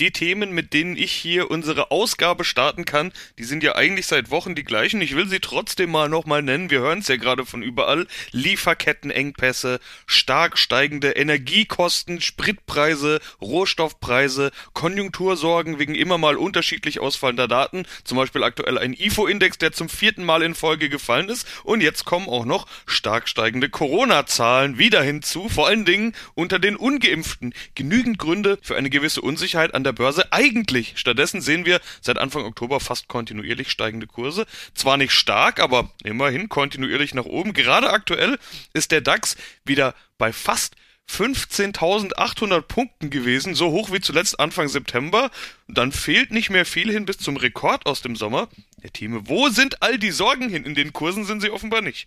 die Themen, mit denen ich hier unsere Ausgabe starten kann, die sind ja eigentlich seit Wochen die gleichen. Ich will sie trotzdem mal nochmal nennen. Wir hören es ja gerade von überall. Lieferkettenengpässe, stark steigende Energiekosten, Spritpreise, Rohstoffpreise, Konjunktursorgen wegen immer mal unterschiedlich ausfallender Daten. Zum Beispiel aktuell ein IFO-Index, der zum vierten Mal in Folge gefallen ist. Und jetzt kommen auch noch stark steigende Corona-Zahlen wieder hinzu. Vor allen Dingen unter den Ungeimpften. Genügend Gründe für eine gewisse Unsicherheit an der der Börse eigentlich. Stattdessen sehen wir seit Anfang Oktober fast kontinuierlich steigende Kurse. Zwar nicht stark, aber immerhin kontinuierlich nach oben. Gerade aktuell ist der DAX wieder bei fast 15.800 Punkten gewesen, so hoch wie zuletzt Anfang September. Dann fehlt nicht mehr viel hin bis zum Rekord aus dem Sommer. Herr Thieme, wo sind all die Sorgen hin? In den Kursen sind sie offenbar nicht.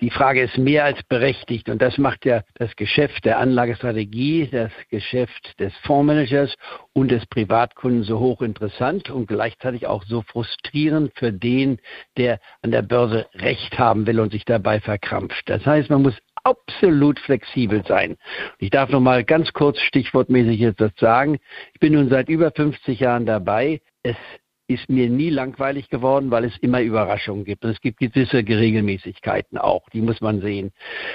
Die Frage ist mehr als berechtigt und das macht ja das Geschäft der Anlagestrategie, das Geschäft des Fondsmanagers und des Privatkunden so hochinteressant und gleichzeitig auch so frustrierend für den, der an der Börse Recht haben will und sich dabei verkrampft. Das heißt, man muss absolut flexibel sein. Ich darf noch mal ganz kurz stichwortmäßig jetzt das sagen. Ich bin nun seit über 50 Jahren dabei. Es ist mir nie langweilig geworden, weil es immer Überraschungen gibt. Und es gibt gewisse Geregelmäßigkeiten auch, die muss man sehen.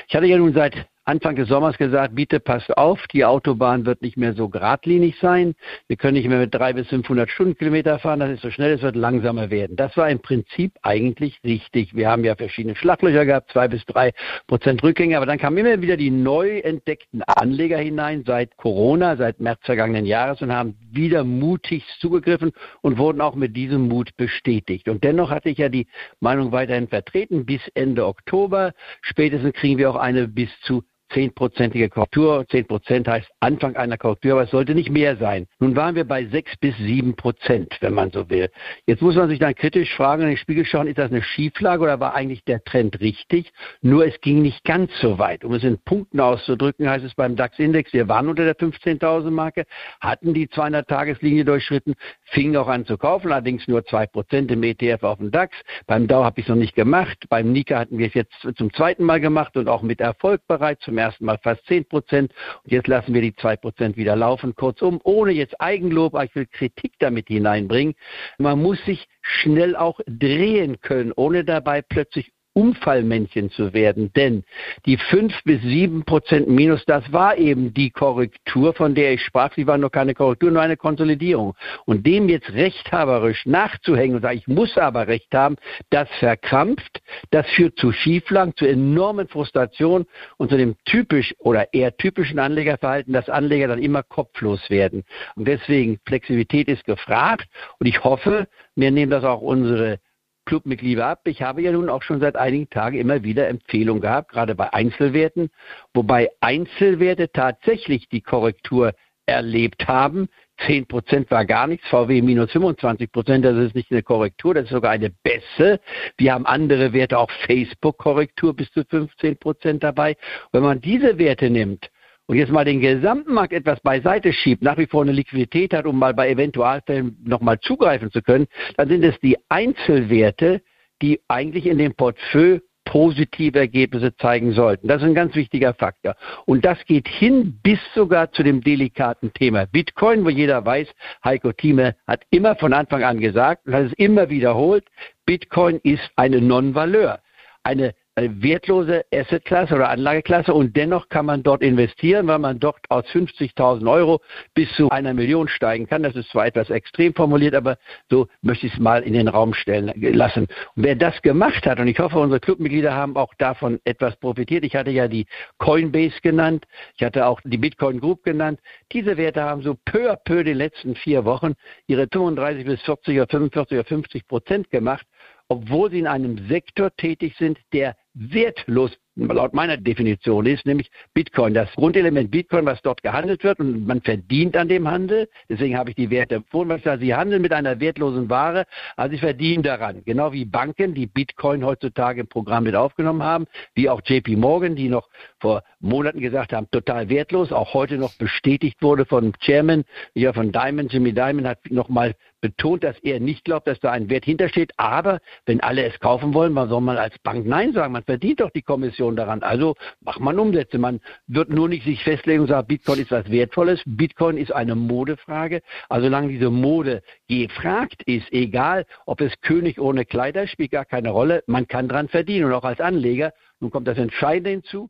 Ich hatte ja nun seit Anfang des Sommers gesagt, bitte passt auf, die Autobahn wird nicht mehr so geradlinig sein. Wir können nicht mehr mit drei bis 500 Stundenkilometer fahren, das ist so schnell, es wird langsamer werden. Das war im Prinzip eigentlich richtig. Wir haben ja verschiedene Schlaglöcher gehabt, zwei bis drei Prozent Rückgänge, aber dann kamen immer wieder die neu entdeckten Anleger hinein seit Corona, seit März vergangenen Jahres und haben wieder mutig zugegriffen und wurden auch mit diesem Mut bestätigt. Und dennoch hatte ich ja die Meinung weiterhin vertreten, bis Ende Oktober. Spätestens kriegen wir auch eine bis zu zehnprozentige Korrektur. Zehn Prozent heißt Anfang einer Korrektur, aber es sollte nicht mehr sein. Nun waren wir bei sechs bis sieben Prozent, wenn man so will. Jetzt muss man sich dann kritisch fragen, in den Spiegel schauen, ist das eine Schieflage oder war eigentlich der Trend richtig? Nur es ging nicht ganz so weit. Um es in Punkten auszudrücken, heißt es beim DAX-Index, wir waren unter der 15.000 Marke, hatten die 200-Tageslinie durchschritten, fingen auch an zu kaufen, allerdings nur zwei Prozent im ETF auf dem DAX. Beim DAO habe ich es noch nicht gemacht. Beim Nika hatten wir es jetzt zum zweiten Mal gemacht und auch mit Erfolg bereits zum ersten Mal fast 10 Prozent und jetzt lassen wir die 2 Prozent wieder laufen. Kurzum, ohne jetzt Eigenlob, aber ich will Kritik damit hineinbringen. Man muss sich schnell auch drehen können, ohne dabei plötzlich Unfallmännchen zu werden. Denn die fünf bis sieben Prozent Minus, das war eben die Korrektur, von der ich sprach. Sie war noch keine Korrektur, nur eine Konsolidierung. Und dem jetzt rechthaberisch nachzuhängen und sagen, ich muss aber Recht haben, das verkrampft, das führt zu Schieflagen, zu enormen Frustrationen und zu dem typisch oder eher typischen Anlegerverhalten, dass Anleger dann immer kopflos werden. Und deswegen Flexibilität ist gefragt und ich hoffe, wir nehmen das auch unsere Clubmitglieder ab. Ich habe ja nun auch schon seit einigen Tagen immer wieder Empfehlungen gehabt, gerade bei Einzelwerten, wobei Einzelwerte tatsächlich die Korrektur erlebt haben. 10 Prozent war gar nichts, VW minus 25 Prozent, das ist nicht eine Korrektur, das ist sogar eine bessere. Wir haben andere Werte, auch Facebook-Korrektur bis zu 15 Prozent dabei. Wenn man diese Werte nimmt und jetzt mal den gesamten Markt etwas beiseite schiebt, nach wie vor eine Liquidität hat, um mal bei Eventualfällen nochmal zugreifen zu können, dann sind es die Einzelwerte, die eigentlich in dem Portfolio positive Ergebnisse zeigen sollten. Das ist ein ganz wichtiger Faktor. Und das geht hin bis sogar zu dem delikaten Thema Bitcoin, wo jeder weiß, Heiko Thieme hat immer von Anfang an gesagt und hat es immer wiederholt, Bitcoin ist eine Non-Valeur. Eine wertlose Assetklasse oder Anlageklasse und dennoch kann man dort investieren, weil man dort aus 50.000 Euro bis zu einer Million steigen kann. Das ist zwar etwas extrem formuliert, aber so möchte ich es mal in den Raum stellen lassen. Und wer das gemacht hat, und ich hoffe, unsere Clubmitglieder haben auch davon etwas profitiert. Ich hatte ja die Coinbase genannt, ich hatte auch die Bitcoin Group genannt. Diese Werte haben so peu à peu den letzten vier Wochen ihre 35 bis 40 oder 45 oder 50 Prozent gemacht obwohl sie in einem Sektor tätig sind, der wertlos laut meiner Definition ist, nämlich Bitcoin. Das Grundelement Bitcoin, was dort gehandelt wird und man verdient an dem Handel. Deswegen habe ich die Werte empfohlen. Sie handeln mit einer wertlosen Ware, aber sie verdienen daran. Genau wie Banken, die Bitcoin heutzutage im Programm mit aufgenommen haben, wie auch JP Morgan, die noch vor Monaten gesagt haben, total wertlos, auch heute noch bestätigt wurde von Chairman, ja von Diamond, Jimmy Diamond hat nochmal betont, dass er nicht glaubt, dass da ein Wert hintersteht. Aber wenn alle es kaufen wollen, warum soll man als Bank Nein sagen? Man verdient doch die Kommission daran. Also macht man Umsätze. Man wird nur nicht sich festlegen und sagen, Bitcoin ist was Wertvolles. Bitcoin ist eine Modefrage. Also solange diese Mode gefragt ist, egal ob es König ohne Kleider, spielt gar keine Rolle. Man kann dran verdienen. Und auch als Anleger, nun kommt das Entscheidende hinzu,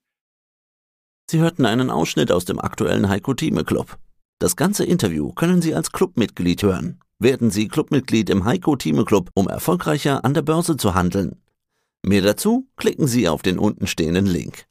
Sie hörten einen Ausschnitt aus dem aktuellen Heiko Thieme Club. Das ganze Interview können Sie als Clubmitglied hören. Werden Sie Clubmitglied im Heiko Thieme Club, um erfolgreicher an der Börse zu handeln. Mehr dazu klicken Sie auf den untenstehenden Link.